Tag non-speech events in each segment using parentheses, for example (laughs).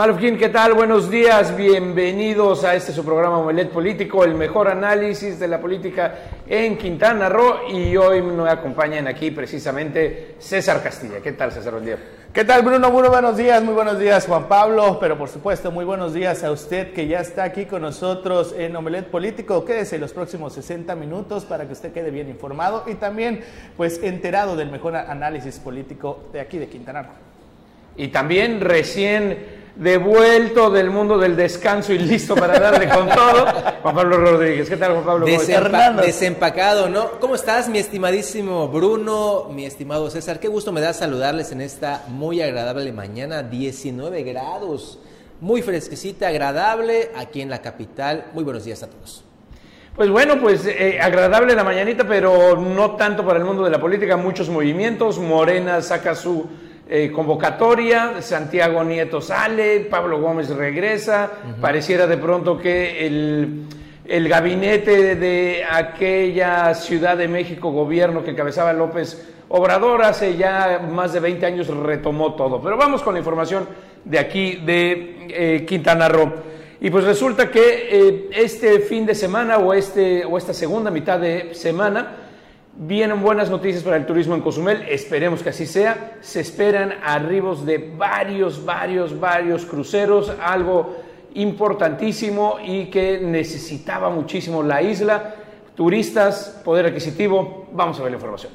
Malufkin, ¿qué tal? Buenos días, bienvenidos a este su programa Omelet Político, el mejor análisis de la política en Quintana Roo y hoy me acompañan aquí precisamente César Castilla. ¿Qué tal César? Buen día. ¿Qué tal Bruno? Muy buenos días, muy buenos días Juan Pablo, pero por supuesto muy buenos días a usted que ya está aquí con nosotros en Omelet Político. Quédese los próximos 60 minutos para que usted quede bien informado y también pues enterado del mejor análisis político de aquí de Quintana Roo. Y también recién devuelto del mundo del descanso y listo para darle con todo. (laughs) Juan Pablo Rodríguez, ¿qué tal Juan Pablo? desempacado, ¿no? ¿Cómo estás, mi estimadísimo Bruno, mi estimado César? Qué gusto me da saludarles en esta muy agradable mañana, 19 grados, muy fresquecita, agradable aquí en la capital. Muy buenos días a todos. Pues bueno, pues eh, agradable la mañanita, pero no tanto para el mundo de la política, muchos movimientos. Morena saca su eh, convocatoria, Santiago Nieto sale, Pablo Gómez regresa, pareciera de pronto que el, el, gabinete de aquella Ciudad de México, gobierno que cabezaba López Obrador, hace ya más de 20 años retomó todo. Pero vamos con la información de aquí, de eh, Quintana Roo. Y pues resulta que eh, este fin de semana o, este, o esta segunda mitad de semana, Vienen buenas noticias para el turismo en Cozumel, esperemos que así sea. Se esperan arribos de varios, varios, varios cruceros, algo importantísimo y que necesitaba muchísimo la isla. Turistas, poder adquisitivo, vamos a ver la información.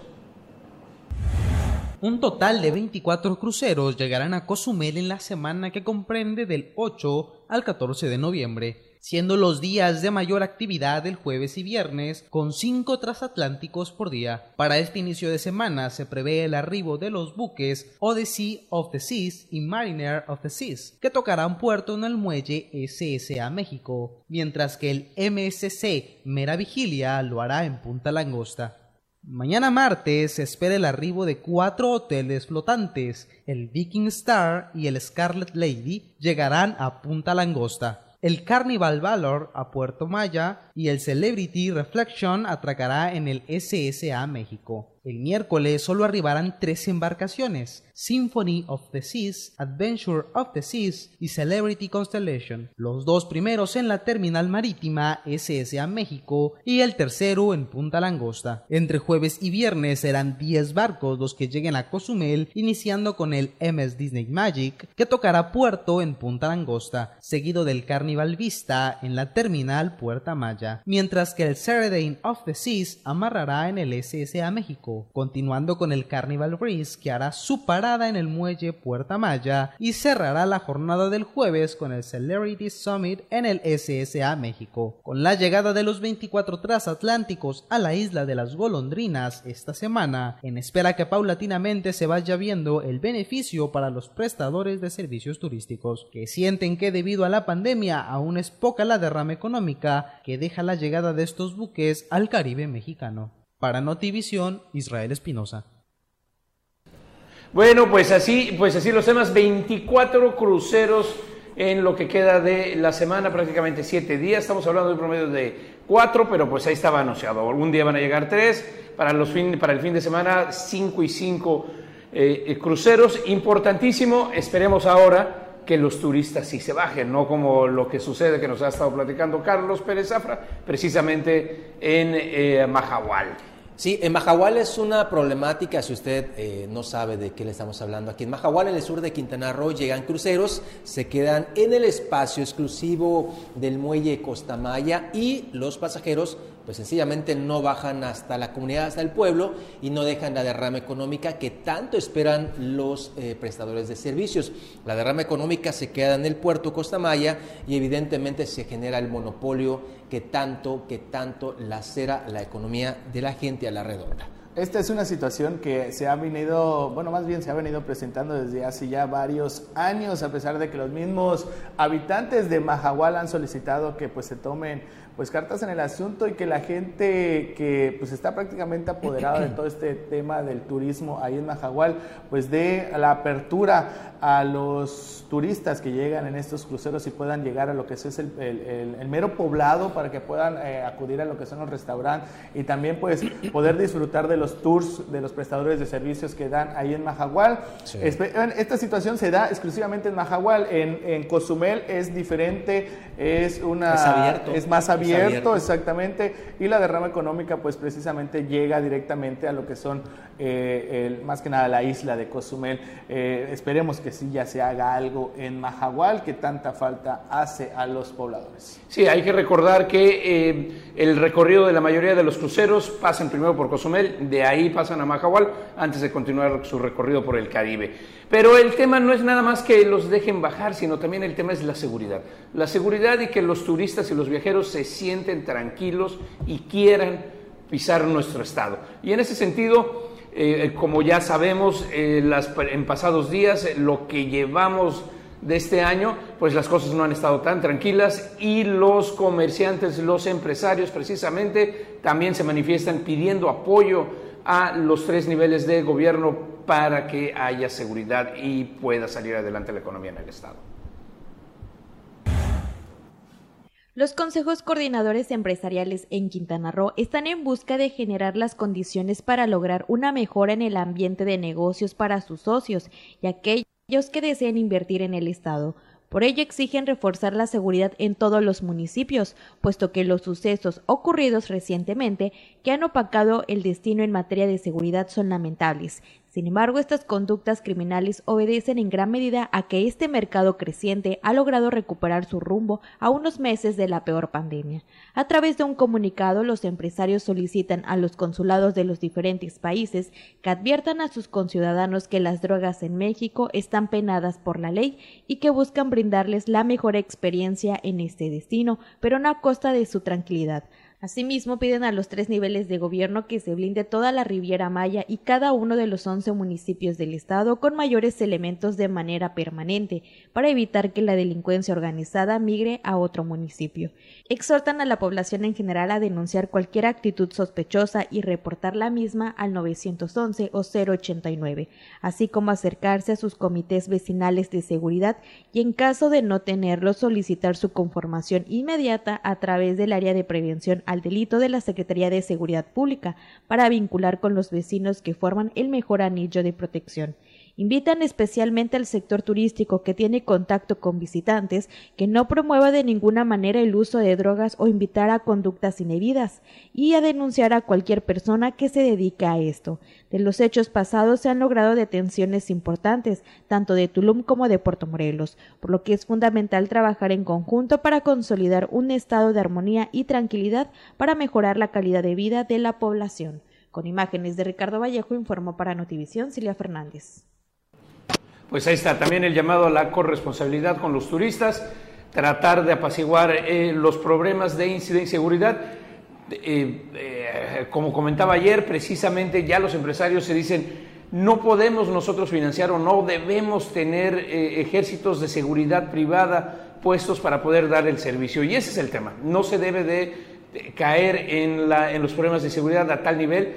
Un total de 24 cruceros llegarán a Cozumel en la semana que comprende del 8 al 14 de noviembre siendo los días de mayor actividad el jueves y viernes, con cinco transatlánticos por día. Para este inicio de semana se prevé el arribo de los buques Odyssey of the Seas y Mariner of the Seas, que tocarán puerto en el muelle SSA México, mientras que el MSC Mera Vigilia lo hará en Punta Langosta. Mañana martes se espera el arribo de cuatro hoteles flotantes. El Viking Star y el Scarlet Lady llegarán a Punta Langosta. El Carnival Valor a Puerto Maya y el Celebrity Reflection atracará en el SSA México. El miércoles solo arribarán tres embarcaciones, Symphony of the Seas, Adventure of the Seas y Celebrity Constellation, los dos primeros en la terminal marítima SSA México y el tercero en Punta Langosta. Entre jueves y viernes serán 10 barcos los que lleguen a Cozumel, iniciando con el MS Disney Magic, que tocará puerto en Punta Langosta, seguido del Carnival Vista en la terminal Puerta Maya, mientras que el Saturday of the Seas amarrará en el SSA México continuando con el Carnival Breeze que hará su parada en el muelle Puerta Maya y cerrará la jornada del jueves con el Celebrity Summit en el SSA México. Con la llegada de los 24 transatlánticos a la isla de las golondrinas esta semana, en espera que paulatinamente se vaya viendo el beneficio para los prestadores de servicios turísticos, que sienten que debido a la pandemia aún es poca la derrama económica que deja la llegada de estos buques al Caribe mexicano. Para Notivisión, Israel Espinosa. Bueno, pues así, pues así los temas, 24 cruceros en lo que queda de la semana, prácticamente 7 días. Estamos hablando de un promedio de 4, pero pues ahí estaba anunciado. Algún día van a llegar 3, para, los fin, para el fin de semana 5 y 5 eh, eh, cruceros. Importantísimo, esperemos ahora que los turistas sí se bajen, no como lo que sucede que nos ha estado platicando Carlos Pérez Zafra, precisamente en eh. Sí, en Mahahual es una problemática, si usted eh, no sabe de qué le estamos hablando. Aquí en Mahahual, en el sur de Quintana Roo, llegan cruceros, se quedan en el espacio exclusivo del muelle Costamaya y los pasajeros pues sencillamente no bajan hasta la comunidad, hasta el pueblo y no dejan la derrama económica que tanto esperan los eh, prestadores de servicios. La derrama económica se queda en el puerto Costamaya y evidentemente se genera el monopolio que tanto, que tanto lacera la economía de la gente a la redonda. Esta es una situación que se ha venido, bueno, más bien se ha venido presentando desde hace ya varios años, a pesar de que los mismos habitantes de Mahahual han solicitado que pues se tomen pues cartas en el asunto y que la gente que pues está prácticamente apoderada de todo este tema del turismo ahí en Majagual, pues dé la apertura a los turistas que llegan en estos cruceros y puedan llegar a lo que es el, el, mero poblado para que puedan eh, acudir a lo que son los restaurantes y también pues poder disfrutar de los tours de los prestadores de servicios que dan ahí en Majagual. Esta situación se da exclusivamente en Majagual, en, en Cozumel es diferente, es una es, abierto. es más abierto, exactamente, y la derrama económica pues precisamente llega directamente a lo que son eh, más que nada la isla de Cozumel. Eh, esperemos que sí ya se haga algo en Majagual que tanta falta hace a los pobladores. Sí, hay que recordar que eh, el recorrido de la mayoría de los cruceros pasan primero por Cozumel, de ahí pasan a Majagual antes de continuar su recorrido por el Caribe. Pero el tema no es nada más que los dejen bajar, sino también el tema es la seguridad. La seguridad y que los turistas y los viajeros se sienten tranquilos y quieran pisar nuestro estado. Y en ese sentido, eh, como ya sabemos, eh, en pasados días, eh, lo que llevamos de este año, pues las cosas no han estado tan tranquilas y los comerciantes, los empresarios precisamente, también se manifiestan pidiendo apoyo a los tres niveles de gobierno para que haya seguridad y pueda salir adelante la economía en el Estado. Los consejos coordinadores empresariales en Quintana Roo están en busca de generar las condiciones para lograr una mejora en el ambiente de negocios para sus socios y aquellos que deseen invertir en el Estado. Por ello exigen reforzar la seguridad en todos los municipios, puesto que los sucesos ocurridos recientemente que han opacado el destino en materia de seguridad son lamentables, sin embargo, estas conductas criminales obedecen en gran medida a que este mercado creciente ha logrado recuperar su rumbo a unos meses de la peor pandemia. A través de un comunicado, los empresarios solicitan a los consulados de los diferentes países que adviertan a sus conciudadanos que las drogas en México están penadas por la ley y que buscan brindarles la mejor experiencia en este destino, pero no a costa de su tranquilidad. Asimismo, piden a los tres niveles de gobierno que se blinde toda la Riviera Maya y cada uno de los once municipios del Estado con mayores elementos de manera permanente, para evitar que la delincuencia organizada migre a otro municipio. Exhortan a la población en general a denunciar cualquier actitud sospechosa y reportar la misma al 911 o 089, así como acercarse a sus comités vecinales de seguridad y en caso de no tenerlo solicitar su conformación inmediata a través del área de prevención al delito de la Secretaría de Seguridad Pública para vincular con los vecinos que forman el mejor anillo de protección. Invitan especialmente al sector turístico que tiene contacto con visitantes que no promueva de ninguna manera el uso de drogas o invitar a conductas indebidas y a denunciar a cualquier persona que se dedique a esto. De los hechos pasados se han logrado detenciones importantes, tanto de Tulum como de Puerto Morelos, por lo que es fundamental trabajar en conjunto para consolidar un estado de armonía y tranquilidad para mejorar la calidad de vida de la población. Con imágenes de Ricardo Vallejo informó para Notivisión Silvia Fernández. Pues ahí está también el llamado a la corresponsabilidad con los turistas, tratar de apaciguar eh, los problemas de inseguridad. Eh, eh, como comentaba ayer, precisamente ya los empresarios se dicen, no podemos nosotros financiar o no debemos tener ejércitos de seguridad privada puestos para poder dar el servicio. Y ese es el tema. No se debe de caer en, la, en los problemas de seguridad a tal nivel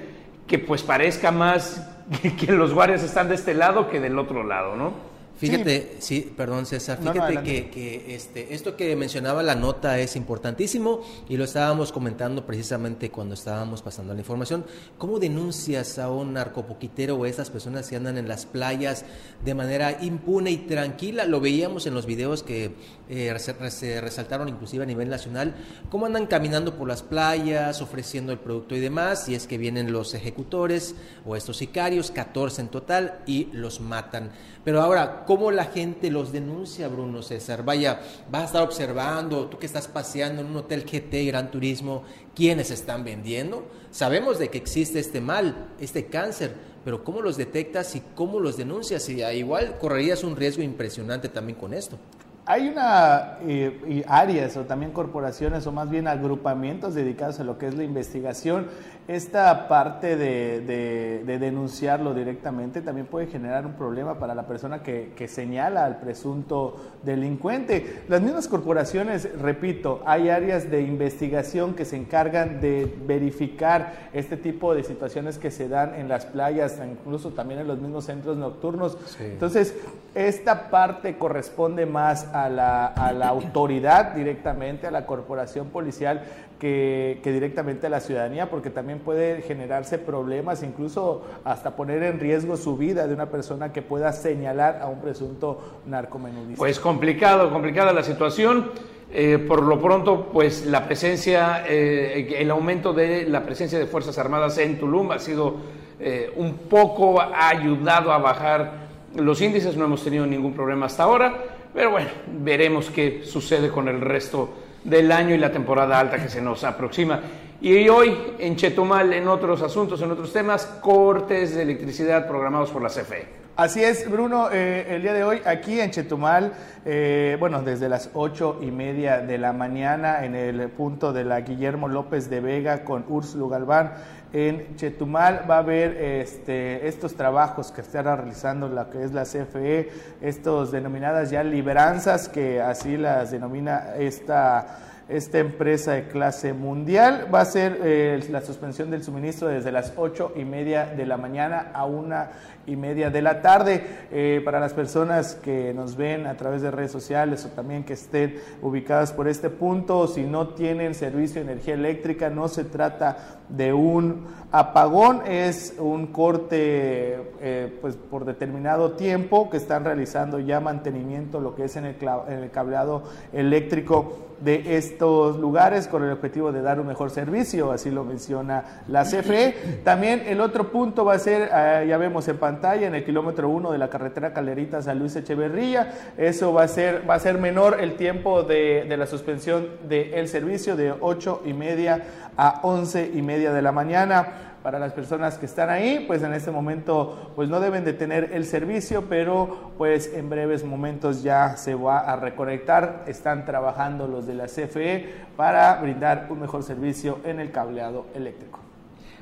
que pues parezca más (laughs) que los guardias están de este lado que del otro lado, ¿no? Fíjate, sí, perdón César, fíjate que, que, este, esto que mencionaba la nota es importantísimo y lo estábamos comentando precisamente cuando estábamos pasando la información. ¿Cómo denuncias a un narcopoquitero o a esas personas que andan en las playas de manera impune y tranquila? Lo veíamos en los videos que eh, se resaltaron inclusive a nivel nacional, cómo andan caminando por las playas, ofreciendo el producto y demás, y es que vienen los ejecutores o estos sicarios, 14 en total, y los matan. Pero ahora, ¿cómo la gente los denuncia, Bruno César? Vaya, vas a estar observando, tú que estás paseando en un hotel GT Gran Turismo, ¿quiénes están vendiendo? Sabemos de que existe este mal, este cáncer, pero ¿cómo los detectas y cómo los denuncias? Y igual correrías un riesgo impresionante también con esto. Hay una eh, áreas o también corporaciones o más bien agrupamientos dedicados a lo que es la investigación. Esta parte de, denunciarlo directamente también puede generar un problema para la persona que, que, señala al presunto delincuente. Las mismas corporaciones, repito, hay áreas de investigación que se encargan de verificar este tipo de situaciones que se dan en las playas, incluso también en los mismos centros nocturnos. Entonces, esta parte corresponde más a a la autoridad directamente, a la corporación policial, que, directamente a la ciudadanía, porque también puede generarse problemas, incluso hasta poner en riesgo su vida de una persona que pueda señalar a un presunto narcomenudista. Pues complicado, complicada la situación. Eh, por lo pronto, pues la presencia, eh, el aumento de la presencia de Fuerzas Armadas en Tulum ha sido eh, un poco, ayudado a bajar los índices, no hemos tenido ningún problema hasta ahora, pero bueno, veremos qué sucede con el resto del año y la temporada alta que se nos aproxima. Y hoy en Chetumal, en otros asuntos, en otros temas, cortes de electricidad programados por la CFE. Así es, Bruno, eh, el día de hoy aquí en Chetumal, eh, bueno, desde las ocho y media de la mañana en el punto de la Guillermo López de Vega con Úrsulo Galván, en Chetumal va a haber este, estos trabajos que estará realizando la que es la CFE, estos denominadas ya liberanzas, que así las denomina esta esta empresa de clase mundial. Va a ser eh, la suspensión del suministro desde las ocho y media de la mañana a una y media de la tarde. Eh, para las personas que nos ven a través de redes sociales o también que estén ubicadas por este punto, si no tienen servicio de energía eléctrica, no se trata de un apagón, es un corte eh, pues por determinado tiempo que están realizando ya mantenimiento, lo que es en el, en el cableado eléctrico de estos lugares con el objetivo de dar un mejor servicio, así lo menciona la CFE. (laughs) También el otro punto va a ser, eh, ya vemos en pantalla, en el kilómetro 1 de la carretera Calerita San Luis Echeverría, eso va a ser, va a ser menor el tiempo de, de la suspensión del servicio de 8 y media a 11 y media de la mañana para las personas que están ahí, pues en este momento pues no deben de tener el servicio, pero pues en breves momentos ya se va a reconectar. Están trabajando los de la CFE para brindar un mejor servicio en el cableado eléctrico.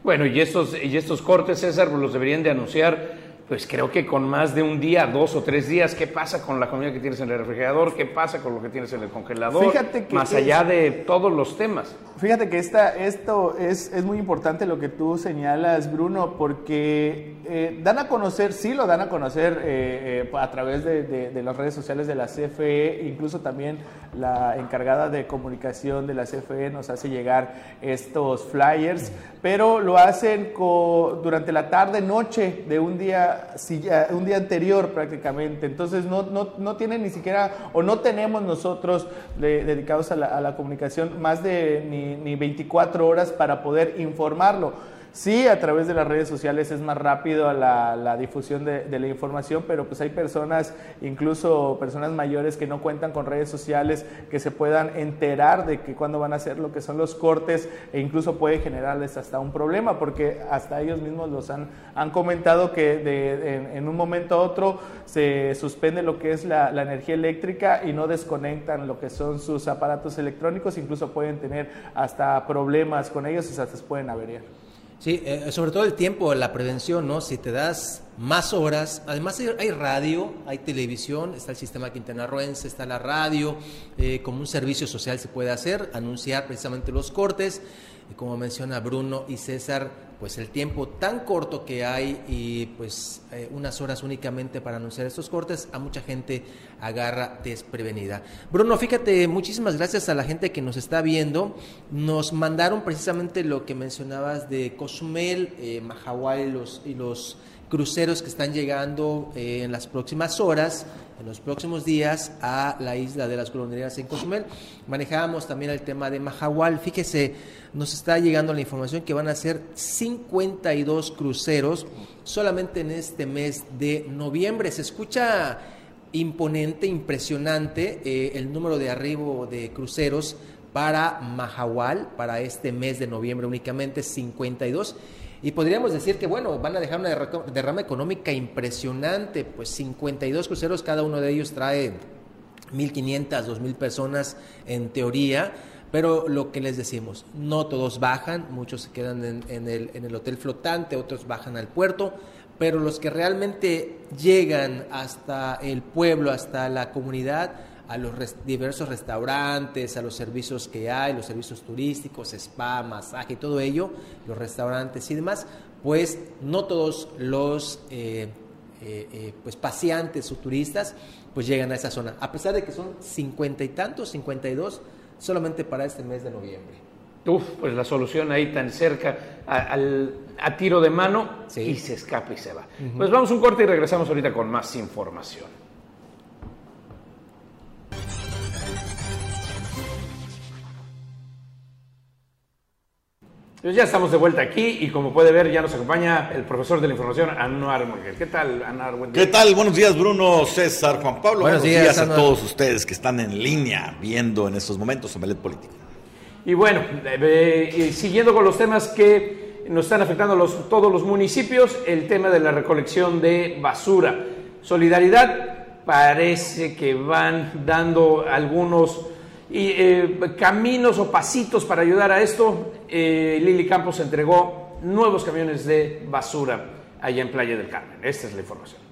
Bueno, y estos, y estos cortes, César, pues los deberían de anunciar pues creo que con más de un día, dos o tres días, ¿qué pasa con la comida que tienes en el refrigerador? ¿Qué pasa con lo que tienes en el congelador? Fíjate que más allá de todos los temas. Fíjate que esta, esto es, es, muy importante lo que tú señalas, Bruno, porque eh, dan a conocer, sí lo dan a conocer eh, eh, a través de, de, las redes sociales de la CFE, incluso también la encargada de comunicación de la CFE nos hace llegar estos flyers, pero lo hacen durante la tarde, noche de un día un día anterior prácticamente. Entonces no, no, no tienen ni siquiera, o no tenemos nosotros dedicados a la, a la, comunicación más de ni, ni 24 horas para poder informarlo. Sí, a través de las redes sociales es más rápido la, la difusión de, la información, pero pues hay personas, incluso personas mayores que no cuentan con redes sociales, que se puedan enterar de que cuando van a hacer lo que son los cortes e incluso puede generarles hasta un problema, porque hasta ellos mismos los han, han comentado que de, en, un momento a otro se suspende lo que es la, la energía eléctrica y no desconectan lo que son sus aparatos electrónicos, incluso pueden tener hasta problemas con ellos y hasta se pueden averiar. Sí, eh, sobre todo el tiempo, la prevención, ¿no? Si te das más horas, además hay, radio, hay televisión, está el sistema quintanarroense, está la radio, eh, como un servicio social se puede hacer, anunciar precisamente los cortes, como menciona Bruno y César, pues el tiempo tan corto que hay y pues eh, unas horas únicamente para anunciar estos cortes, a mucha gente agarra desprevenida. Bruno, fíjate, muchísimas gracias a la gente que nos está viendo. Nos mandaron precisamente lo que mencionabas de Cozumel, eh, los, y los cruceros que están llegando eh, en las próximas horas, en los próximos días a la isla de las golondrinas en Cozumel. Manejábamos también el tema de Mahahual. Fíjese, nos está llegando la información que van a ser 52 cruceros solamente en este mes de noviembre. Se escucha imponente, impresionante eh, el número de arribo de cruceros para Mahahual, para este mes de noviembre únicamente 52 y podríamos decir que, bueno, van a dejar una derrama económica impresionante, pues 52 cruceros, cada uno de ellos trae 1.500, 2.000 personas en teoría, pero lo que les decimos, no todos bajan, muchos se quedan en, el, en el hotel flotante, otros bajan al puerto, pero los que realmente llegan hasta el pueblo, hasta la comunidad, a los diversos restaurantes, a los servicios que hay, los servicios turísticos, spa, masaje, todo ello, los restaurantes y demás, pues no todos los eh, eh, eh, pues paseantes o turistas pues llegan a esa zona, a pesar de que son cincuenta y tantos, cincuenta y dos, solamente para este mes de noviembre. Uf, pues la solución ahí tan cerca a, tiro de mano y se escapa y se va. Pues vamos un corte y regresamos ahorita con más información. Pues ya estamos de vuelta aquí y como puede ver ya nos acompaña el profesor de la información, Anuar Morgel. ¿Qué tal, Anuar? ¿Qué tal? Buenos días, Bruno, César, Juan Pablo. Buenos, días, a todos ustedes que están en línea viendo en estos momentos Omelet Político. Y bueno, eh, eh, siguiendo con los temas que nos están afectando los, todos los municipios, el tema de la recolección de basura. Solidaridad parece que van dando algunos y, eh, caminos o pasitos para ayudar a esto. Lili Campos entregó nuevos camiones de basura allá en Playa del Carmen. Esta es la información.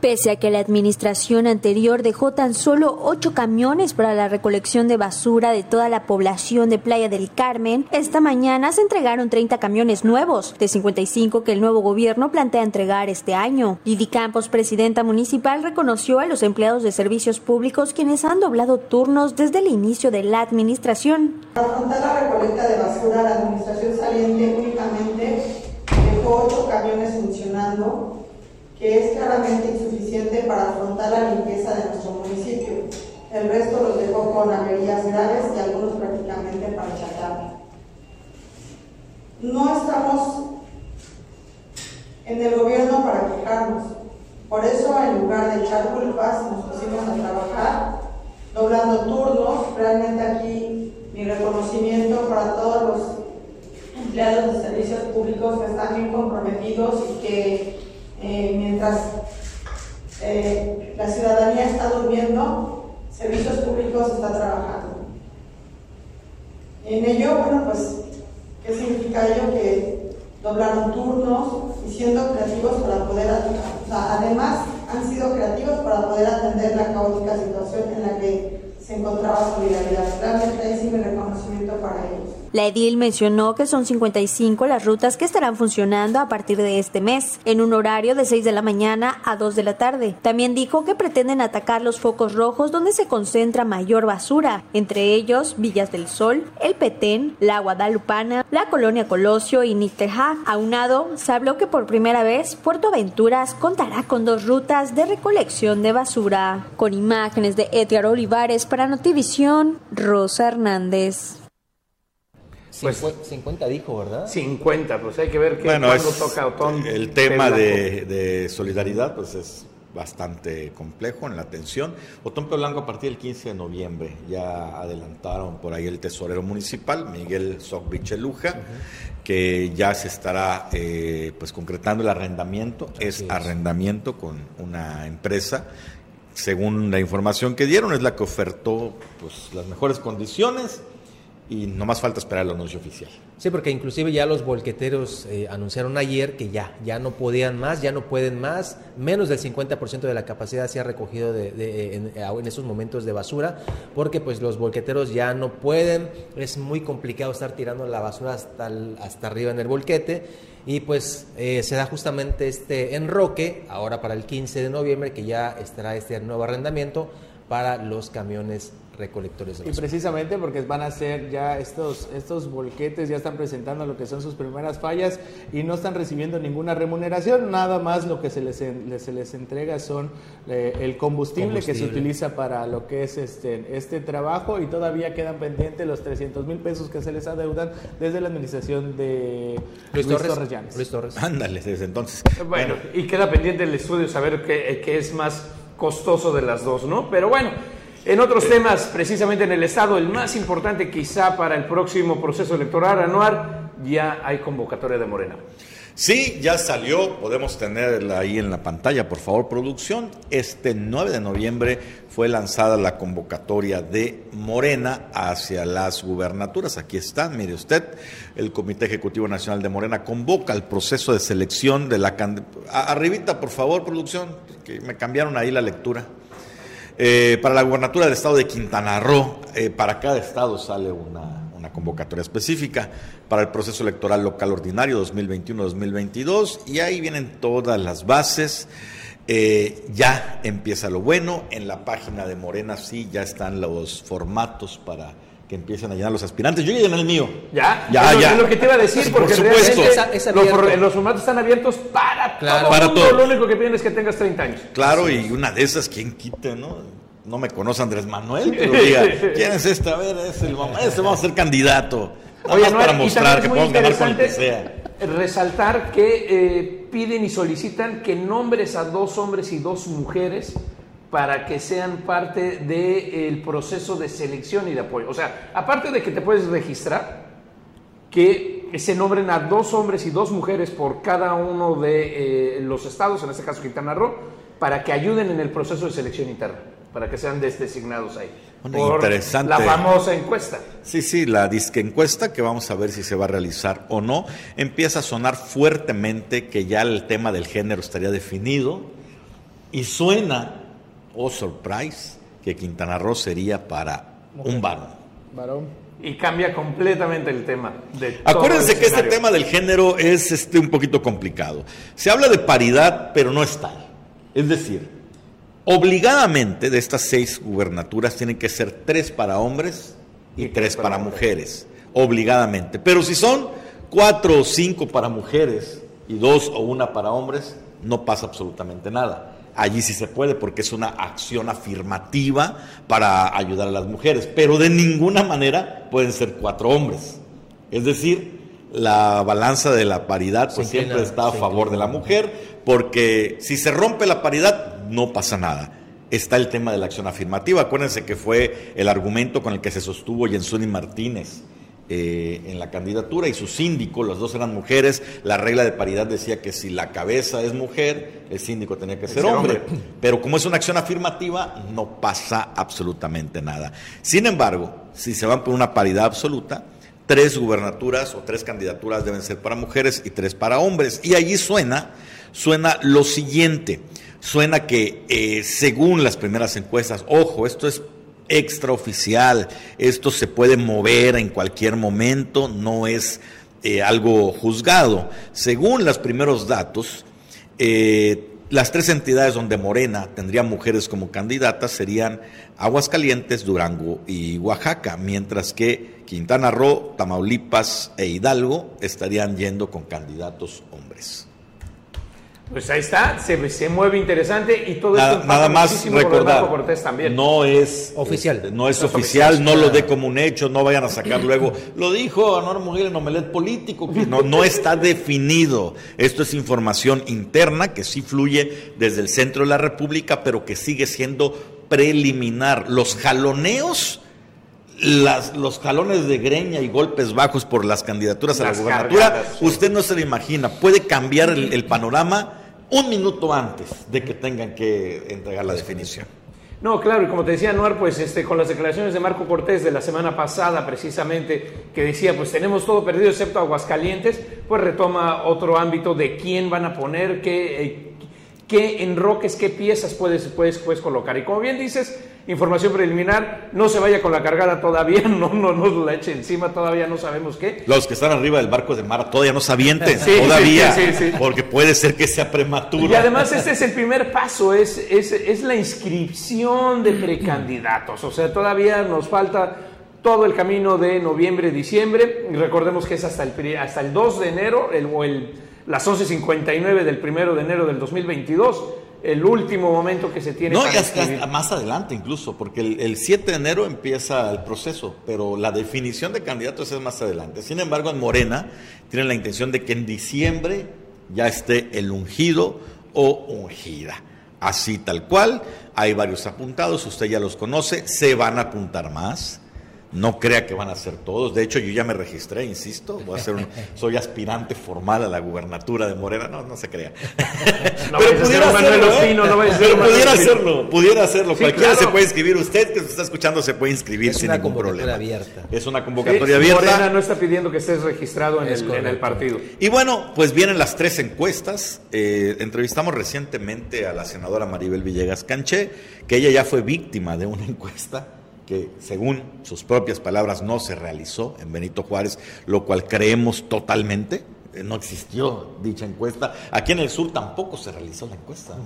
Pese a que la administración anterior dejó tan solo ocho camiones para la recolección de basura de toda la población de Playa del Carmen, esta mañana se entregaron 30 camiones nuevos, de 55 que el nuevo gobierno plantea entregar este año. Lidy Campos, presidenta municipal, reconoció a los empleados de servicios públicos quienes han doblado turnos desde el inicio de la administración. Para la recolecta de basura, la administración saliente únicamente dejó ocho camiones funcionando que es claramente insuficiente para afrontar la limpieza de nuestro municipio. El resto los dejó con averías graves y algunos prácticamente para chatarra. No estamos en el gobierno para quejarnos. Por eso, en lugar de echar culpas, nos pusimos a trabajar, doblando turnos. Realmente aquí mi reconocimiento para todos los empleados de servicios públicos que están bien comprometidos y que eh, mientras eh, la ciudadanía está durmiendo, servicios públicos está trabajando. En ello, bueno, pues, ¿qué significa ello? Que doblaron turnos y siendo creativos para poder, o sea, además han sido creativos para poder atender la caótica situación en la que se encontraba solidaridad. Realmente ahí sí mi reconocimiento para ellos. La edil mencionó que son 55 las rutas que estarán funcionando a partir de este mes, en un horario de 6 de la mañana a 2 de la tarde. También dijo que pretenden atacar los focos rojos donde se concentra mayor basura, entre ellos Villas del Sol, El Petén, La Guadalupana, la Colonia Colosio y Niteja. Aunado, se habló que por primera vez Puerto Aventuras contará con dos rutas de recolección de basura. Con imágenes de Edgar Olivares para Notivisión, Rosa Hernández. Pues, 50 dijo, ¿verdad? 50, pues hay que ver qué bueno, toca Otón. El tema de, solidaridad, pues es bastante complejo en la atención. Otón Blanco a partir del 15 de noviembre ya adelantaron por ahí el tesorero municipal, Miguel Socbicheluja, que ya se estará eh, pues concretando el arrendamiento. es arrendamiento con una empresa según la información que dieron, es la que ofertó pues, las mejores condiciones y no más falta esperar el anuncio oficial. Sí, porque inclusive ya los volqueteros eh, anunciaron ayer que ya, ya no podían más, ya no pueden más, menos del 50% de la capacidad se ha recogido en, esos momentos de basura, porque pues los volqueteros ya no pueden, es muy complicado estar tirando la basura hasta, hasta arriba en el volquete, y pues eh, se da justamente este enroque, ahora para el 15 de noviembre, que ya estará este nuevo arrendamiento para los camiones recolectores de Y precisamente porque van a ser ya estos, estos volquetes, ya están presentando lo que son sus primeras fallas y no están recibiendo ninguna remuneración, nada más lo que se les, se les entrega son eh, el combustible, que se utiliza para lo que es este, este trabajo y todavía quedan pendientes los 300 mil pesos que se les adeudan desde la administración de Luis, Torres, Luis Torres. Ándale, desde entonces. Bueno, y queda pendiente el estudio saber qué, qué es más costoso de las dos, ¿no? Pero bueno, en otros temas, precisamente en el Estado, el más importante quizá para el próximo proceso electoral anual, ya hay convocatoria de Morena. Sí, ya salió, podemos tenerla ahí en la pantalla, por favor, producción. Este 9 de noviembre fue lanzada la convocatoria de Morena hacia las gubernaturas. Aquí está, mire usted, el Comité Ejecutivo Nacional de Morena convoca el proceso de selección de la... Arribita, por favor, producción, que me cambiaron ahí la lectura. Eh, para la gubernatura del estado de Quintana Roo, eh, para cada estado sale una convocatoria específica para el proceso electoral local ordinario 2021-2022 y ahí vienen todas las bases. Eh, ya empieza lo bueno, en la página de Morena sí ya están los formatos para que empiecen a llenar los aspirantes. Yo ya llené el mío. Ya, ya, ya. Es lo que te iba a decir, porque Por supuesto. los, los, formatos están abiertos para todo. Para todo. Lo único que piden es que tengas 30 años. Claro, y una de esas, ¿quién quite, no? no me conoce Andrés Manuel, pero diga, ¿quién es este? A ver, es el mamá, ese vamos a ser candidato. Oye, para mostrar que podemos ganar con que sea. Resaltar que eh, piden y solicitan que nombres a dos hombres y dos mujeres para que sean parte del proceso de selección y de apoyo. O sea, aparte de que te puedes registrar, que se nombren a dos hombres y dos mujeres por cada uno de eh, los estados, en este caso Quintana Roo, para que ayuden en el proceso de selección interna para que sean designados ahí. interesante. La famosa encuesta. Sí, sí, la disque encuesta que vamos a ver si se va a realizar o no. Empieza a sonar fuertemente que ya el tema del género estaría definido y suena, oh surprise, que Quintana Roo sería para un varón. Varón. Y cambia completamente el tema. De Acuérdense que este tema del género es este, un poquito complicado. Se habla de paridad, pero no es tal. Es decir, Obligadamente de estas seis gubernaturas tienen que ser tres para hombres y, tres para, mujeres. Obligadamente. Pero si son cuatro o cinco para mujeres y dos o una para hombres, no pasa absolutamente nada. Allí sí se puede porque es una acción afirmativa para ayudar a las mujeres, pero de ninguna manera pueden ser cuatro hombres. Es decir, la balanza de la paridad pues siempre está a favor de la mujer, porque si se rompe la paridad, no pasa nada. Está el tema de la acción afirmativa. Acuérdense que fue el argumento con el que se sostuvo Jensuni Martínez eh, en la candidatura y su síndico, las dos eran mujeres. La regla de paridad decía que si la cabeza es mujer, el síndico tenía que ser hombre. (laughs) Pero como es una acción afirmativa, no pasa absolutamente nada. Sin embargo, si se van por una paridad absoluta, tres gubernaturas o tres candidaturas deben ser para mujeres y tres para hombres. Y allí suena, suena lo siguiente suena que eh, según las primeras encuestas, ojo, esto es extraoficial, esto se puede mover en cualquier momento, no es eh, algo juzgado. Según los primeros datos, eh, las tres entidades donde Morena tendría mujeres como candidatas serían Aguascalientes, Durango y Oaxaca, mientras que Quintana Roo, Tamaulipas e Hidalgo estarían yendo con candidatos hombres. Pues ahí está, se, se mueve interesante y todo nada, esto nada más recordar, también. no es oficial, este, no es, oficial, no lo dé como un hecho, no vayan a sacar luego. Lo dijo Anor Mujer en Omelet Político, que no, no está definido. Esto es información interna que sí fluye desde el centro de la República, pero que sigue siendo preliminar. Los jaloneos las, los jalones de greña y golpes bajos por las candidaturas a la gubernatura, usted no se lo imagina, puede cambiar el, panorama un minuto antes de que tengan que entregar la definición. No, claro, y como te decía Anuar, pues este, con las declaraciones de Marco Cortés de la semana pasada, precisamente, que decía, pues tenemos todo perdido excepto Aguascalientes, pues retoma otro ámbito de quién van a poner, qué, eh, qué enroques, qué piezas puedes, puedes, puedes colocar. Y como bien dices, información preliminar, no se vaya con la cargada todavía, (laughs) no, no nos la eche encima, todavía no sabemos qué. Los que están arriba del barco de mar todavía no se avienten, (laughs) todavía, porque puede ser que sea prematuro. Y además este es el primer paso, es, es, es la inscripción de precandidatos, o sea, todavía nos falta todo el camino de noviembre, diciembre, recordemos que es hasta el, hasta el 2 de enero, el, o el, las 11.59 del primero de enero del 2022, el último momento que se tiene. No, y hasta, más adelante incluso, porque el, 7 de enero empieza el proceso, pero la definición de candidatos es más adelante. Sin embargo, en Morena tienen la intención de que en diciembre ya esté el ungido o ungida. Así tal cual, hay varios apuntados, usted ya los conoce, se van a apuntar más. No crea que van a ser todos. De hecho, yo ya me registré, insisto. Voy a ser un, (laughs) soy aspirante formal a la gubernatura de Morena. No, no se crea. (laughs) No Pero pudiera hacerlo, ¿eh? no Pero pudiera hacerlo, pudiera hacerlo. Cualquiera se puede inscribir. Usted que se está escuchando se puede inscribir sin ningún problema. Abierta. Es una convocatoria abierta. Morena no está pidiendo que estés registrado en, el, en el, partido. Y bueno, pues vienen las tres encuestas. Eh, entrevistamos recientemente a la senadora Maribel Villegas Canché, que ella ya fue víctima de una (laughs) encuesta que según sus propias palabras no se realizó en Benito Juárez, lo cual creemos totalmente. Eh, no existió dicha encuesta. Aquí en el sur tampoco se realizó la encuesta.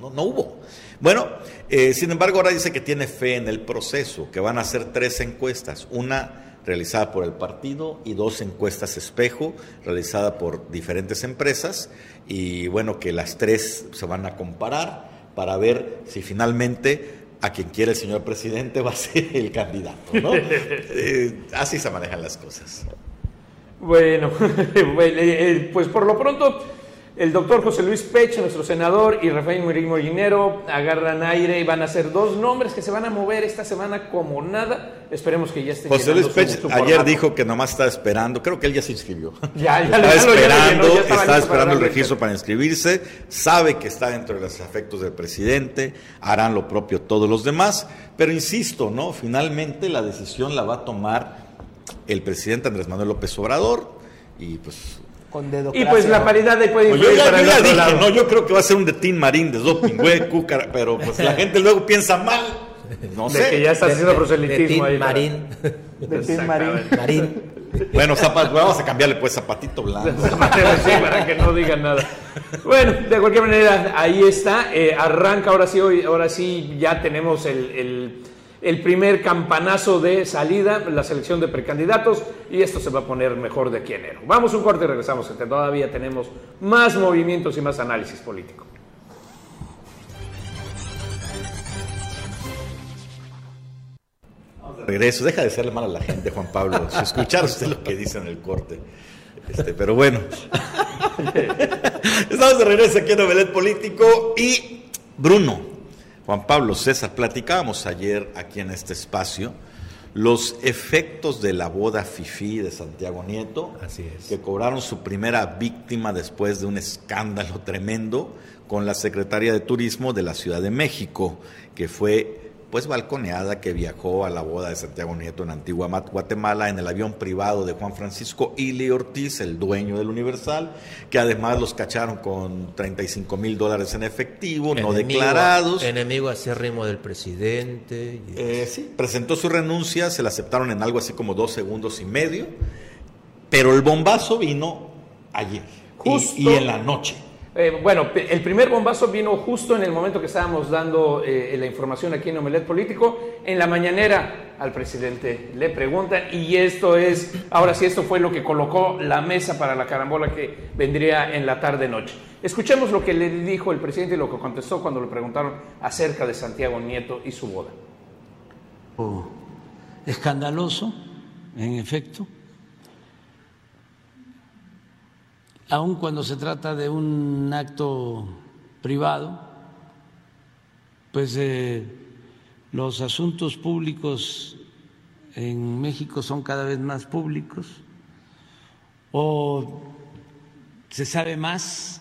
no, no, hubo. Bueno, eh, sin embargo, ahora dice que tiene fe en el proceso, que van a hacer tres encuestas. Una realizada por el partido y dos encuestas espejo realizada por diferentes empresas y bueno que las tres se van a comparar para ver si finalmente a quien quiere el señor presidente va a ser el candidato, ¿no? (laughs) Eh, así se manejan las cosas. Bueno, (laughs) eh, pues por lo pronto el doctor José Luis Pech, nuestro senador, y Rafael Molinero agarran aire y van a ser dos nombres que se van a mover esta semana como nada. Esperemos que ya estén José Luis Pech ayer dijo que nomás está esperando, creo que él ya se inscribió. (laughs) Ya, ya, (laughs) está esperando, está esperando el registro para inscribirse, sabe que está dentro de los afectos del presidente, harán lo propio todos los demás, pero insisto, ¿no? Finalmente la decisión la va a tomar el presidente Andrés Manuel López Obrador y pues y pues la paridad de puede influir yo ya, yo ya dije, no, yo creo que va a ser un de Team Marín, de doping, güey, (laughs) cúcara, pero pues la (laughs) gente luego piensa mal. No de sé. que ya está haciendo proselitismo ahí. Marín. (laughs) De Team Marín. Marín. Bueno, vamos a cambiarle pues zapatito blanco. sí, para que no digan nada. Bueno, de cualquier manera, ahí está. Eh, arranca ahora sí, hoy, ahora sí ya tenemos el, el el primer campanazo de salida, la selección de precandidatos, y esto se va a poner mejor de aquí a enero. Vamos un corte y regresamos, que todavía tenemos más movimientos y más análisis político. Regreso, deja de serle mal a la gente, Juan Pablo. Si escuchar usted lo que dice en el corte. Este, pero bueno. (laughs) Estamos de regreso aquí en Novelet Político y Bruno, Juan Pablo César, platicábamos ayer aquí en este espacio los efectos de la boda FIFI de Santiago Nieto, Así es. que cobraron su primera víctima después de un escándalo tremendo con la secretaria de Turismo de la Ciudad de México, que fue pues balconeada que viajó a la boda de Santiago Nieto en Antigua Guatemala en el avión privado de Juan Francisco Ili Ortiz, el dueño del Universal, que además los cacharon con 35 mil dólares en efectivo, no declarados. Enemigo acérrimo del presidente. Eh, sí, presentó su renuncia, se la aceptaron en algo así como dos segundos y medio, pero el bombazo vino ayer y en la noche. Eh, bueno, el primer bombazo vino justo en el momento que estábamos dando eh, la información aquí en Omelet Político. En la mañanera al presidente le preguntan, y esto es, ahora sí, esto fue lo que colocó la mesa para la carambola que vendría en la tarde-noche. Escuchemos lo que le dijo el presidente y lo que contestó cuando le preguntaron acerca de Santiago Nieto y su boda. escandaloso, en efecto aun cuando se trata de un acto privado, pues eh, los asuntos públicos en México son cada vez más públicos o se sabe más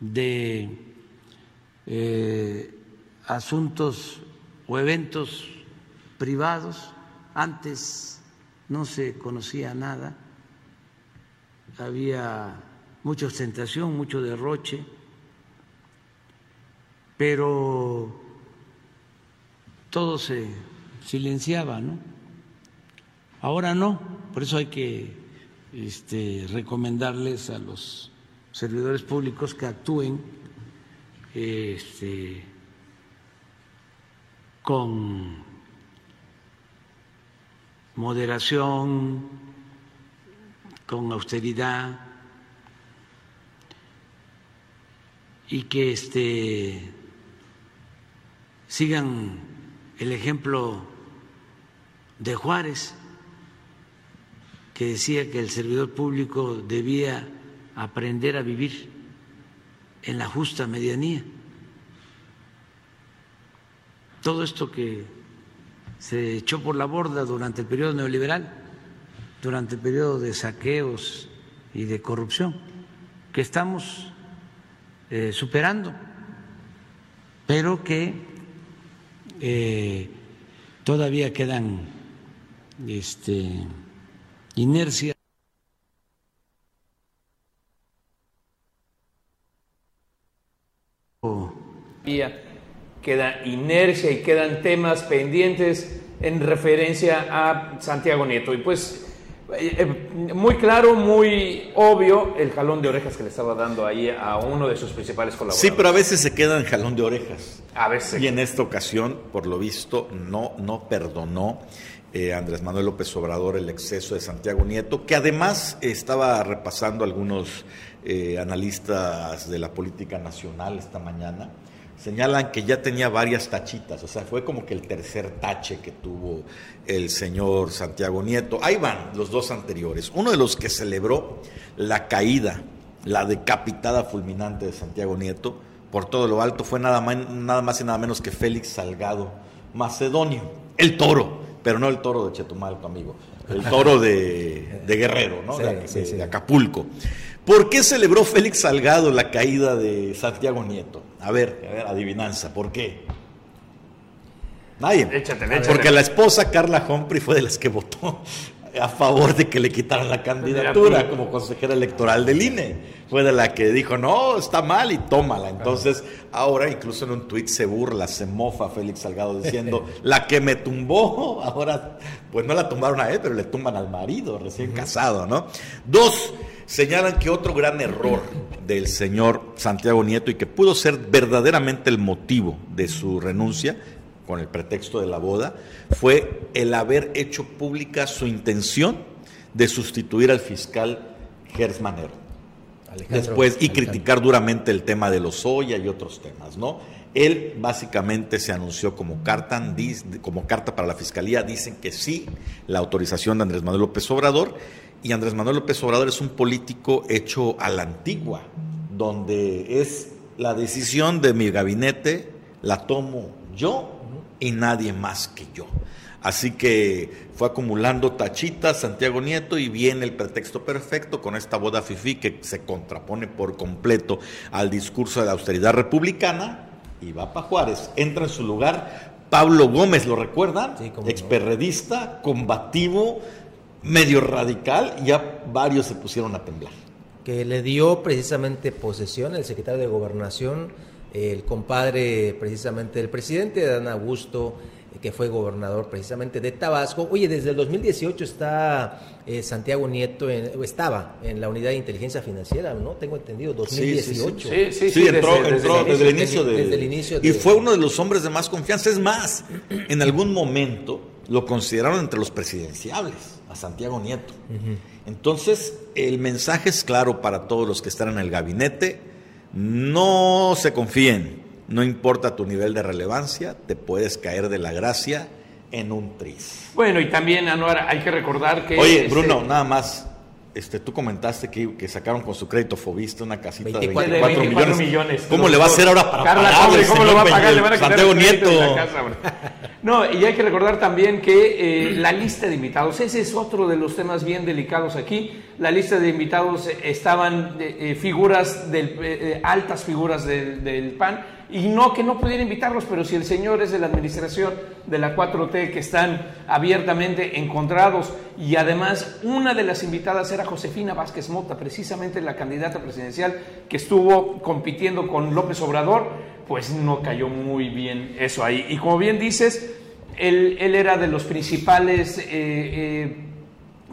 de eh, asuntos o eventos privados. Antes no se conocía nada había mucha ostentación, mucho derroche, pero todo se silenciaba, ¿no? Ahora no, por eso hay que este, recomendarles a los servidores públicos que actúen este, con moderación, con austeridad y que este, sigan el ejemplo de Juárez, que decía que el servidor público debía aprender a vivir en la justa medianía. Todo esto que se echó por la borda durante el periodo neoliberal, durante el periodo de saqueos y de corrupción, que estamos eh, superando, pero que eh, todavía quedan este, inercias. Queda inercia y quedan temas pendientes en referencia a Santiago Nieto. Y pues muy claro, muy obvio el jalón de orejas que le estaba dando ahí a uno de sus principales colaboradores. Sí, pero a veces se queda en jalón de orejas. A veces. Y en esta ocasión, por lo visto, no, no perdonó eh, Andrés Manuel López Obrador el exceso de Santiago Nieto, que además estaba repasando algunos analistas de la política nacional esta mañana señalan que ya tenía varias tachitas, o sea, fue como que el tercer tache que tuvo el señor Santiago Nieto. Ahí van los dos anteriores. Uno de los que celebró la caída, la decapitada fulminante de Santiago Nieto, por todo lo alto, fue nada más, nada más y nada menos que Félix Salgado Macedonio, el toro, pero no el toro de Chetumal, tu amigo, el toro de, Guerrero, ¿no? de Acapulco. ¿Por qué celebró Félix Salgado la caída de Santiago Nieto? A ver, a ver, adivinanza, ¿por qué? Nadie. Porque la esposa Carla Humphrey fue de las que votó a favor de que le quitaran la candidatura como consejera electoral del INE. Fue de la que dijo, no, está mal y tómala. Entonces, ahora incluso en un tuit se burla, se mofa Félix Salgado diciendo, (laughs) la que me tumbó, ahora, pues no la tumbaron a él, pero le tumban al marido recién casado, ¿no? Dos, señalan que otro gran error del señor Santiago Nieto y que pudo ser verdaderamente el motivo de su renuncia con el pretexto de la boda fue el haber hecho pública su intención de sustituir al fiscal Gers Después, y criticar duramente el tema de los Oya y otros temas, ¿no? Él básicamente se anunció como carta, como carta para la fiscalía, dicen que sí, la autorización de Andrés Manuel López Obrador, y Andrés Manuel López Obrador es un político hecho a la antigua, donde es la decisión de mi gabinete, la tomo yo y nadie más que yo. Así que fue acumulando tachitas Santiago Nieto y viene el pretexto perfecto con esta boda FIFI que se contrapone por completo al discurso de la austeridad republicana y va para Juárez. Entra en su lugar Pablo Gómez, ¿lo recuerdan? Experredista, combativo, medio radical, y ya varios se pusieron a temblar. Que le dio precisamente posesión el secretario de Gobernación, el compadre precisamente del presidente, Dan Augusto, que fue gobernador precisamente de Tabasco. Oye, desde el 2018 está eh, Santiago Nieto, en, estaba en la unidad de inteligencia financiera, ¿no? Tengo entendido, 2018. Sí, sí, sí, entró, desde, el inicio, de, el inicio Y fue uno de los hombres de más confianza. Es más, en algún momento lo consideraron entre los presidenciables. Santiago Nieto. Entonces, el mensaje es claro para todos los que están en el gabinete. No se confíen, no importa tu nivel de relevancia, te puedes caer de la gracia en un tris. Bueno, y también, Anuar, hay que recordar que... Oye, Bruno, nada más, este, tú comentaste que, sacaron con su crédito Fobista una casita de 24, millones. ¿Cómo le va a hacer ahora para Carla, pagar? ¿Cómo lo va a pagar? Le van a Santiago Nieto. no, y hay que recordar también que eh, la lista de invitados, ese es otro de los temas bien delicados aquí. La lista de invitados estaban eh, figuras, del, eh, altas figuras del, del PAN y no que no pudiera invitarlos, pero si el señor es de la administración de la 4T que están abiertamente encontrados y además una de las invitadas era Josefina Vázquez Mota, precisamente la candidata presidencial que estuvo compitiendo con López Obrador, pues no cayó muy bien eso ahí. Y como bien dices, él, era de los principales eh, eh,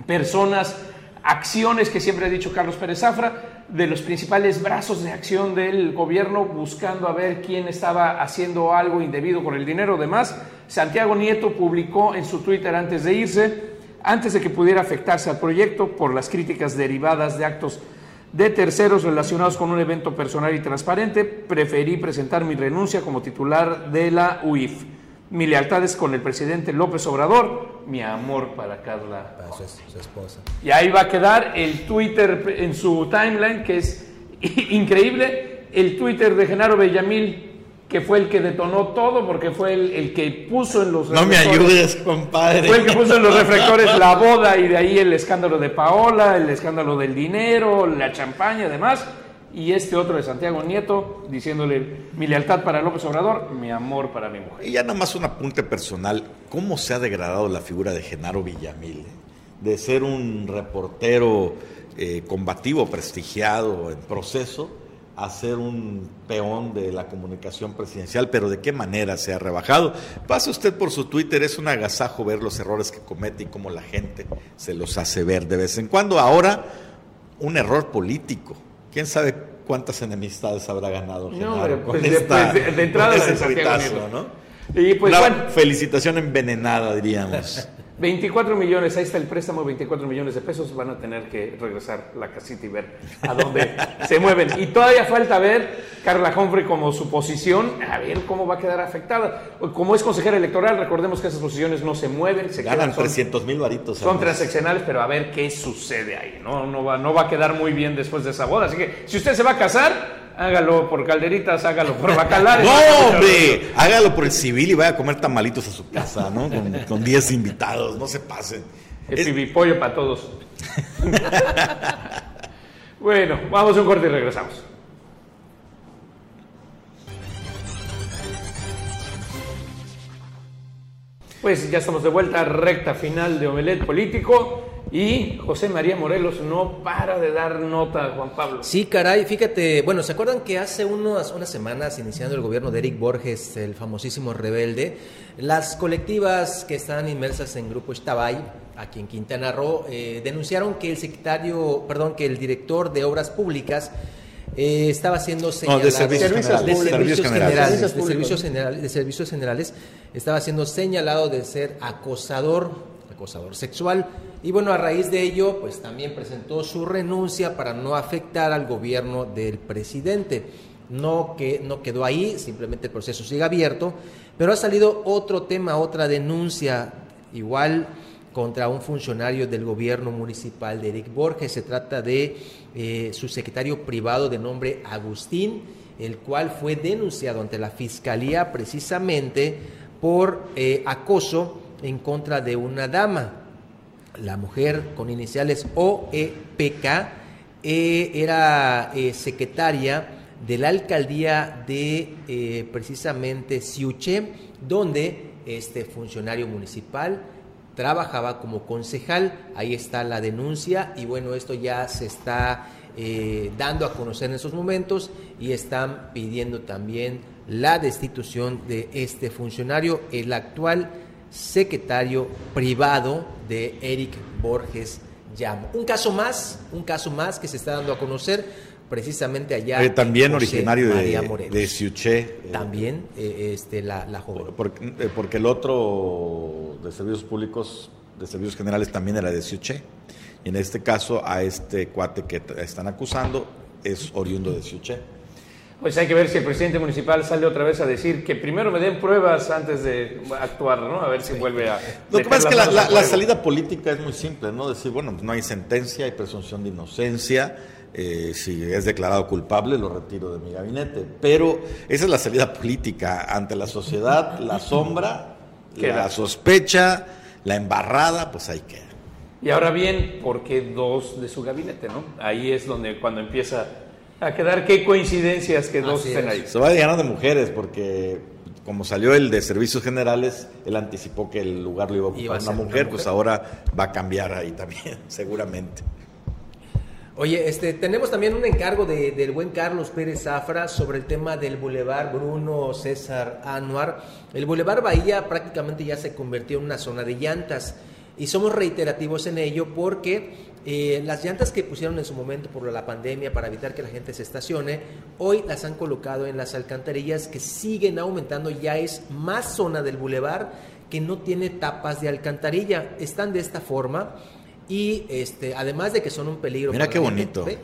personas acciones que siempre ha dicho Carlos Pérez Zafra, de los principales brazos de acción del gobierno buscando a ver quién estaba haciendo algo indebido con el dinero. Además, Santiago Nieto publicó en su Twitter antes de irse, antes de que pudiera afectarse al proyecto por las críticas derivadas de actos de terceros relacionados con un evento personal y transparente, preferí presentar mi renuncia como titular de la UIF mi lealtad es con el presidente López Obrador, mi amor para Carla. Para su, esposa. Y ahí va a quedar el Twitter en su timeline, que es (laughs) increíble, el Twitter de Genaro Bellamil que fue el que detonó todo, porque fue el, el que puso en los No me ayudes, compadre. Fue el que puso en los reflectores la boda y de ahí el escándalo de Paola, el escándalo del dinero, la champaña y demás. Y este otro de Santiago Nieto diciéndole mi lealtad para López Obrador, mi amor para mi mujer. Y ya nada más un apunte personal. ¿Cómo se ha degradado la figura de Genaro Villamil? eh? De ser un reportero eh, combativo, prestigiado, en proceso, a ser un peón de la comunicación presidencial, pero de qué manera se ha rebajado. Pase usted por su Twitter, es un agasajo ver los errores que comete y cómo la gente se los hace ver de vez en cuando. Ahora, un error político. ¿Quién sabe cuántas enemistades habrá ganado No, Genaro hombre, con, pues, de- esta- pues, de- de entrada con ese de tuitazo. ¿no? Y pues Una bueno, felicitación envenenada, diríamos. (laughs) 24 millones, ahí está el préstamo, 24 millones de pesos, van a tener que regresar la casita y ver a dónde (laughs) se mueven. Y todavía falta ver Carla Humphrey como su posición, a ver cómo va a quedar afectada. Como es consejera electoral, recordemos que esas posiciones no se mueven, se Ganan quedan, son- 300 mil varitos. Son transaccionales, pero a ver qué sucede ahí. No, no, va, no va a quedar muy bien después de esa boda. Así que si usted se va a casar, hágalo por calderitas, hágalo por bacalares. (laughs) No, hombre, hágalo por el civil y vaya a comer tamalitos a su casa, ¿no? Con, con 10 invitados, no se pasen. El Es- pibipollo para todos. (laughs) bueno, vamos a un corte y regresamos. Pues ya estamos de vuelta, recta final de Omelet Político y José María Morelos no para de dar nota a Juan Pablo. Sí, caray, fíjate, bueno, ¿se acuerdan que hace unos, unas semanas, iniciando el gobierno de Eric Borges, el famosísimo rebelde, las colectivas que están inmersas en Grupo Estabay, aquí en Quintana Roo, eh, denunciaron que el secretario, perdón, que el director de Obras Públicas eh, estaba siendo señalado... servicios de generales. servicios Servicios generales, generales. de Servicios servicios generales, de servicios generales, estaba siendo señalado de ser acosador, acosador sexual. Y bueno, a raíz de ello, pues también presentó su renuncia para no afectar al gobierno del presidente. No, que, no quedó ahí, simplemente el proceso sigue abierto, pero ha salido otro tema, otra denuncia, igual contra un funcionario del gobierno municipal de Eric Borges. Se trata de eh, su secretario privado de nombre Agustín, el cual fue denunciado ante la fiscalía precisamente por eh, acoso en contra de una dama. La mujer con iniciales OEPK eh, era eh, secretaria de la alcaldía de eh, precisamente Siuche, donde este funcionario municipal trabajaba como concejal, ahí está la denuncia y bueno, esto ya se está dando a conocer en estos momentos y están pidiendo también la destitución de este funcionario, el actual secretario privado de Eric Borges Llamo. Un caso más, un caso más que se está dando a conocer precisamente allá. Eh, también José originario María de, de Siuché. eh, También eh, este, la, la joven. Porque, porque el otro de servicios públicos, de servicios generales, también era de Siuché. Y en este caso, a este cuate que están acusando es oriundo de Siuché. Pues hay que ver si el presidente municipal sale otra vez a decir que primero me den pruebas antes de actuar, ¿no? A ver si vuelve a... Lo que pasa es que la, salida política es muy simple, ¿no? Decir, bueno, pues no hay sentencia, hay presunción de inocencia. eh, si es declarado culpable, lo retiro de mi gabinete. Pero esa es la salida política ante la sociedad, la sombra, Queda. la sospecha, la embarrada, pues ahí queda. Y ahora bien, ¿por qué dos de su gabinete, no? Ahí es donde cuando empieza a quedar qué coincidencias que dos Así estén es. ahí. Se va a llenar de mujeres porque como salió el de servicios generales, él anticipó que el lugar lo iba a ocupar Iba a una mujer, pues ahora va a cambiar ahí también, (laughs) seguramente. Oye, este, tenemos también un encargo de- del buen Carlos Pérez Zafra sobre el tema del Boulevard Bruno César Anuar. El Boulevard Bahía prácticamente ya se convirtió en una zona de llantas y somos reiterativos en ello porque eh, las llantas que pusieron en su momento por la pandemia para evitar que la gente se estacione, hoy las han colocado en las alcantarillas que siguen aumentando, ya es más zona del Boulevard que no tiene tapas de alcantarilla. Están de esta forma y este, además de que son un peligro. Mira para qué gente, bonito.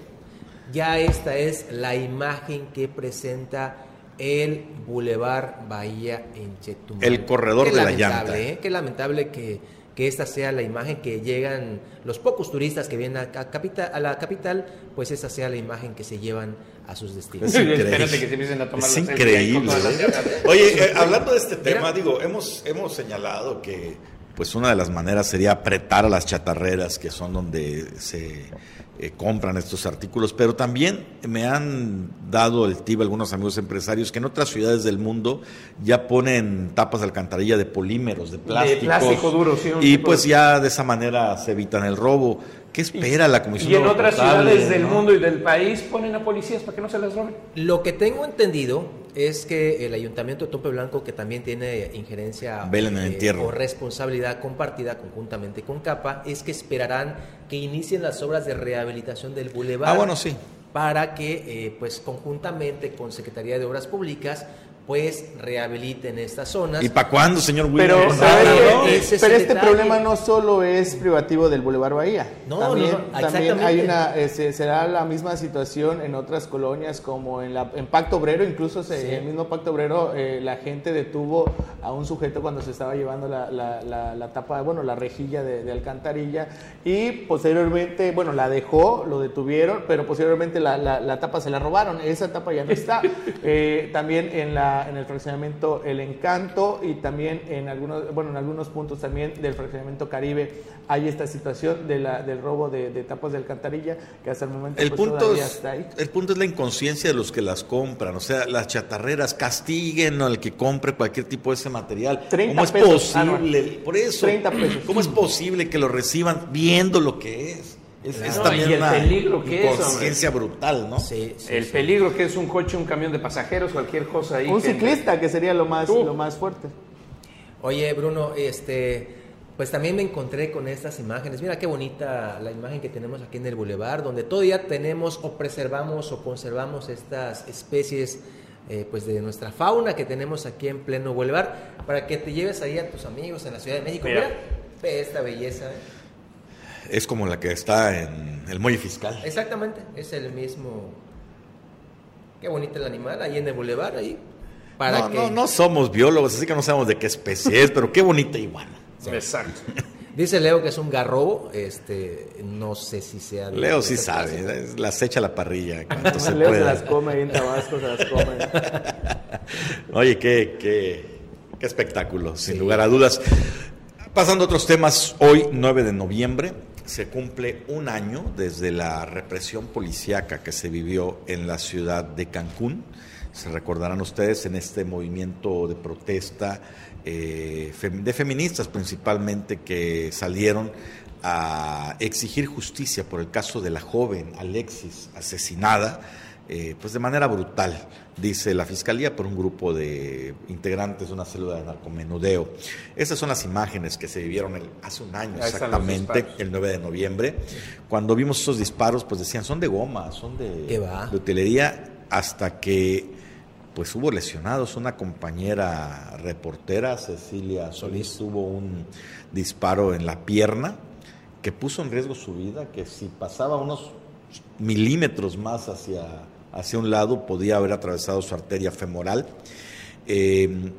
Ya esta es la imagen que presenta el Boulevard Bahía en Chetumal. El corredor Qué de la llanta. ¿eh? Qué lamentable que, que esta sea la imagen que llegan los pocos turistas que vienen a, capital, a la capital, pues esta sea la imagen que se llevan a sus destinos. Es increíble. Oye, eh, hablando de este tema, digo, hemos, hemos señalado que pues una de las maneras sería apretar a las chatarreras, que son donde se eh, compran estos artículos, pero también me han dado el tip algunos amigos empresarios que en otras ciudades del mundo ya ponen tapas de alcantarilla de polímeros, de plástico. De plástico duro, sí. Y pues ya de esa manera se evitan el robo. ¿Qué espera la Comisión Y en otras ciudades del mundo y del país ponen a policías para que no se las roben. Lo que tengo entendido es que el Ayuntamiento de Tope Blanco, que también tiene injerencia eh, o responsabilidad compartida conjuntamente con CAPA, es que esperarán que inicien las obras de rehabilitación del bulevar. Ah, bueno, sí. Para que, eh, pues, conjuntamente con Secretaría de Obras Públicas, pues rehabiliten estas zonas. ¿Y para cuándo, señor Pero, pero este problema no solo es privativo del Boulevard Bahía. No, también, no, también hay una, este, será la misma situación en otras colonias como en, la, en Pacto Obrero, incluso en el mismo Pacto Obrero eh, la gente detuvo a un sujeto cuando se estaba llevando la, la, la, tapa, bueno, la rejilla de, alcantarilla y posteriormente, bueno, la dejó, lo detuvieron, pero posteriormente la, tapa se la robaron, esa tapa ya no está. (laughs) Eh, también en la en el fraccionamiento El Encanto y también en algunos, bueno, en algunos puntos también del fraccionamiento Caribe hay esta situación de la, del robo de, tapas de alcantarilla que hasta el momento el pues, punto es, está ahí. El punto es la inconsciencia de los que las compran, o sea, las chatarreras castiguen al que compre cualquier tipo de ese material. ¿Cómo es posible? Por eso, 30 pesos. ¿cómo es posible que lo reciban viendo lo que es? Es, también el peligro que es. Conciencia brutal, ¿no? Sí, el peligro que es un coche, un camión de pasajeros, cualquier cosa ahí. Un ciclista, que sería lo más, lo más fuerte. Oye, Bruno, este. Pues también me encontré con estas imágenes. Mira qué bonita la imagen que tenemos aquí en el bulevar, donde todavía tenemos o preservamos o conservamos estas especies eh, pues de nuestra fauna que tenemos aquí en pleno bulevar, para que te lleves ahí a tus amigos en la Ciudad de México. Mira, ve esta belleza. ¿eh? Es como la que está en el muelle fiscal. Exactamente, es el mismo. Qué bonito el animal, ahí en el bulevar, ahí. Para no, no, no somos biólogos, así que no sabemos de qué especie es, pero qué bonita iguana. Exacto. (laughs) Dice Leo que es un garrobo, este, no sé si sea... Leo sí sabe, las echa a la parrilla (laughs) se Leo se las come ahí en Tabasco, se las come. (laughs) Oye, qué, qué, qué espectáculo, sin lugar a dudas. Pasando a otros temas, hoy 9 de noviembre se cumple un año desde la represión policíaca que se vivió en la ciudad de Cancún. Se recordarán ustedes en este movimiento de protesta eh, de feministas principalmente que salieron a exigir justicia por el caso de la joven Alexis asesinada eh, pues de manera brutal, dice la Fiscalía, por un grupo de integrantes de una célula de narcomenudeo. Esas son las imágenes que se vivieron hace un año exactamente, el 9 de noviembre. Cuando vimos esos disparos, pues decían, son de goma, son de, de utilería, hasta que pues hubo lesionados. Una compañera reportera, Cecilia Solís, tuvo un disparo en la pierna que puso en riesgo su vida, que si pasaba unos milímetros más hacia hacia un lado, podía haber atravesado su arteria femoral. Eh,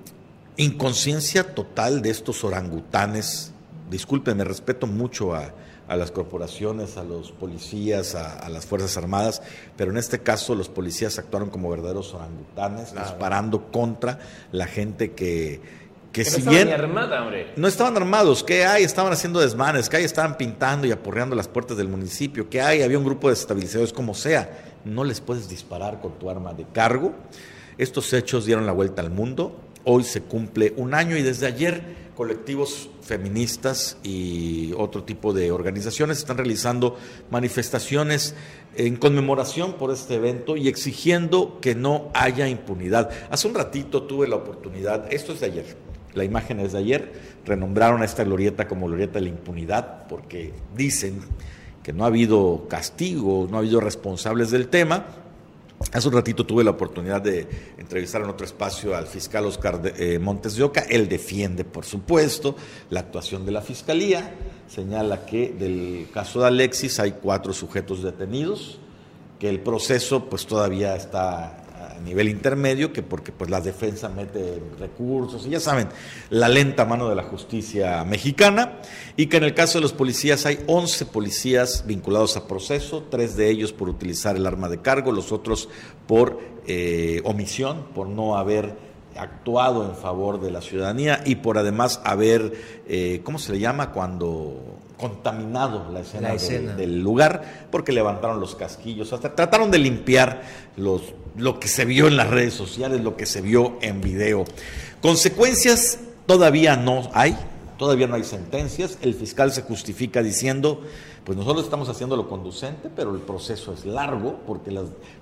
inconsciencia total de estos orangutanes. Discúlpenme, respeto mucho a, las corporaciones, a los policías, a, las Fuerzas Armadas, pero en este caso los policías actuaron como verdaderos orangutanes, disparando contra la gente que, que, si no bien no estaban armados, que hay, estaban haciendo desmanes, que hay, estaban pintando y apurreando las puertas del municipio, que hay, había un grupo de estabilizadores como sea no les puedes disparar con tu arma de cargo. Estos hechos dieron la vuelta al mundo. Hoy se cumple un año y desde ayer colectivos feministas y otro tipo de organizaciones están realizando manifestaciones en conmemoración por este evento y exigiendo que no haya impunidad. Hace un ratito tuve la oportunidad, esto es de ayer, la imagen es de ayer, renombraron a esta glorieta como glorieta de la impunidad porque dicen que no ha habido castigo, no ha habido responsables del tema. Hace un ratito tuve la oportunidad de entrevistar en otro espacio al fiscal Oscar eh, Montes de Oca. Él defiende, por supuesto, la actuación de la fiscalía. Señala que del caso de Alexis hay cuatro sujetos detenidos, que el proceso pues todavía está nivel intermedio que porque pues la defensa mete recursos y ya saben, la lenta mano de la justicia mexicana y que en el caso de los policías hay 11 policías vinculados a proceso, tres de ellos por utilizar el arma de cargo, los otros por eh, omisión, por no haber actuado en favor de la ciudadanía y por además haber, eh, ¿cómo se le llama? Cuando contaminado la escena, del lugar, porque levantaron los casquillos, hasta trataron de limpiar los, lo que se vio en las redes sociales, lo que se vio en video. Consecuencias todavía no hay, todavía no hay sentencias, el fiscal se justifica diciendo, pues nosotros estamos haciendo lo conducente, pero el proceso es largo, porque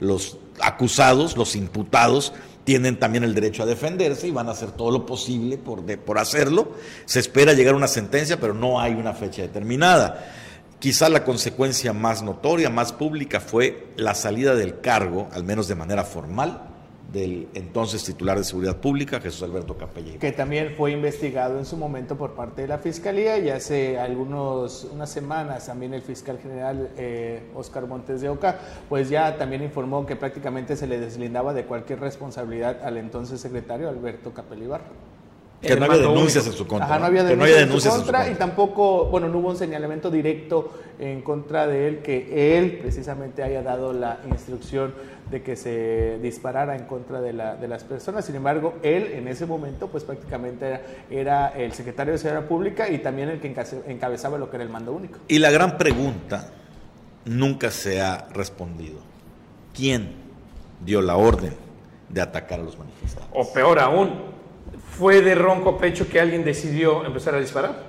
los acusados, los imputados, tienen también el derecho a defenderse y van a hacer todo lo posible por, por hacerlo. Se espera llegar a una sentencia, pero no hay una fecha determinada. Quizá la consecuencia más notoria, más pública, fue la salida del cargo, al menos de manera formal, del entonces titular de Seguridad Pública, Jesús Alberto Capella. Que también fue investigado en su momento por parte de la Fiscalía y hace algunos, unas semanas también el fiscal general eh, Oscar Montes de Oca, pues ya también informó que prácticamente se le deslindaba de cualquier responsabilidad al entonces secretario Alberto Capelibar. Que no había denuncias en su contra. Ajá, no había denuncias, en, su contra, y tampoco, bueno, no hubo un señalamiento directo en contra de él que él precisamente haya dado la instrucción de que se disparara en contra de, la, de las personas. Sin embargo, él en ese momento pues prácticamente era, el secretario de Seguridad Pública y también el que encabezaba lo que era el mando único. Y la gran pregunta nunca se ha respondido. ¿Quién dio la orden de atacar a los manifestantes? O peor aún, fue de ronco pecho que alguien decidió empezar a disparar.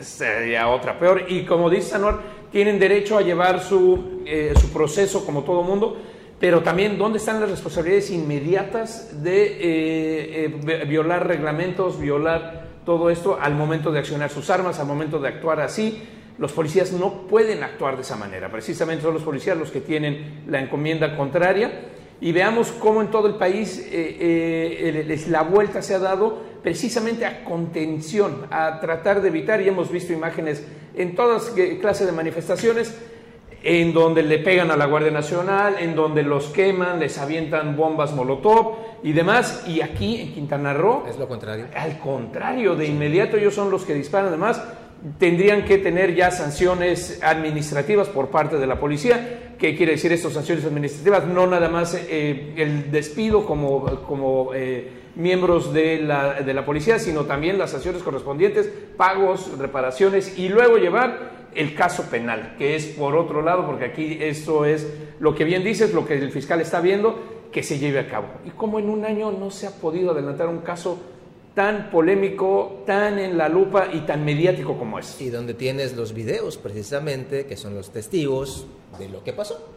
Sería otra peor. Y como dice Sanuar, tienen derecho a llevar su, eh, su proceso como todo mundo, pero también dónde están las responsabilidades inmediatas de eh, eh, violar reglamentos, violar todo esto al momento de accionar sus armas, al momento de actuar así. Los policías no pueden actuar de esa manera. Precisamente son los policías los que tienen la encomienda contraria y veamos cómo en todo el país eh, eh, la vuelta se ha dado precisamente a contención, a tratar de evitar, y hemos visto imágenes en todas clases de manifestaciones, en donde le pegan a la Guardia Nacional, en donde los queman, les avientan bombas molotov y demás, y aquí en Quintana Roo... Es lo contrario. Al contrario, de inmediato ellos son los que disparan, además tendrían que tener ya sanciones administrativas por parte de la policía. ¿Qué quiere decir estas sanciones administrativas? No nada más eh, el despido como, como eh, miembros de la, de la policía, sino también las sanciones correspondientes, pagos, reparaciones y luego llevar el caso penal, que es por otro lado, porque aquí esto es lo que bien dices, lo que el fiscal está viendo, que se lleve a cabo. Y como en un año no se ha podido adelantar un caso tan polémico, tan en la lupa y tan mediático como es. Y donde tienes los videos precisamente, que son los testigos de lo que pasó.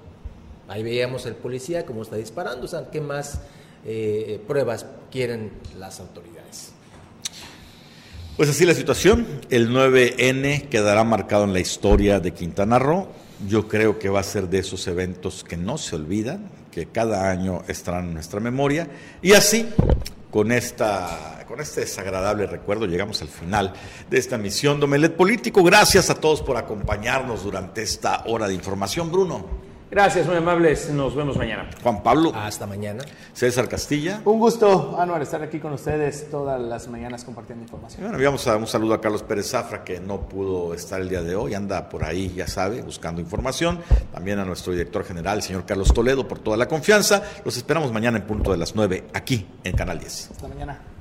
Ahí veíamos el policía cómo está disparando, o sea, ¿qué más eh, pruebas quieren las autoridades? Pues así la situación, el 9N quedará marcado en la historia de Quintana Roo. Yo creo que va a ser de esos eventos que no se olvidan, que cada año estarán en nuestra memoria. Y así, con esta con este desagradable recuerdo llegamos al final de esta misión Domelet Político. Gracias a todos por acompañarnos durante esta hora de información, Bruno. Gracias, muy amables. Nos vemos mañana. Juan Pablo. Hasta mañana. César Castilla. Un gusto, Anuar, estar aquí con ustedes todas las mañanas compartiendo información. bueno, enviamos un saludo a Carlos Pérez Zafra, que no pudo estar el día de hoy, anda por ahí, ya sabe, buscando información. También a nuestro director general, el señor Carlos Toledo, por toda la confianza. Los esperamos mañana en punto de las 9, aquí en Canal 10. Hasta mañana.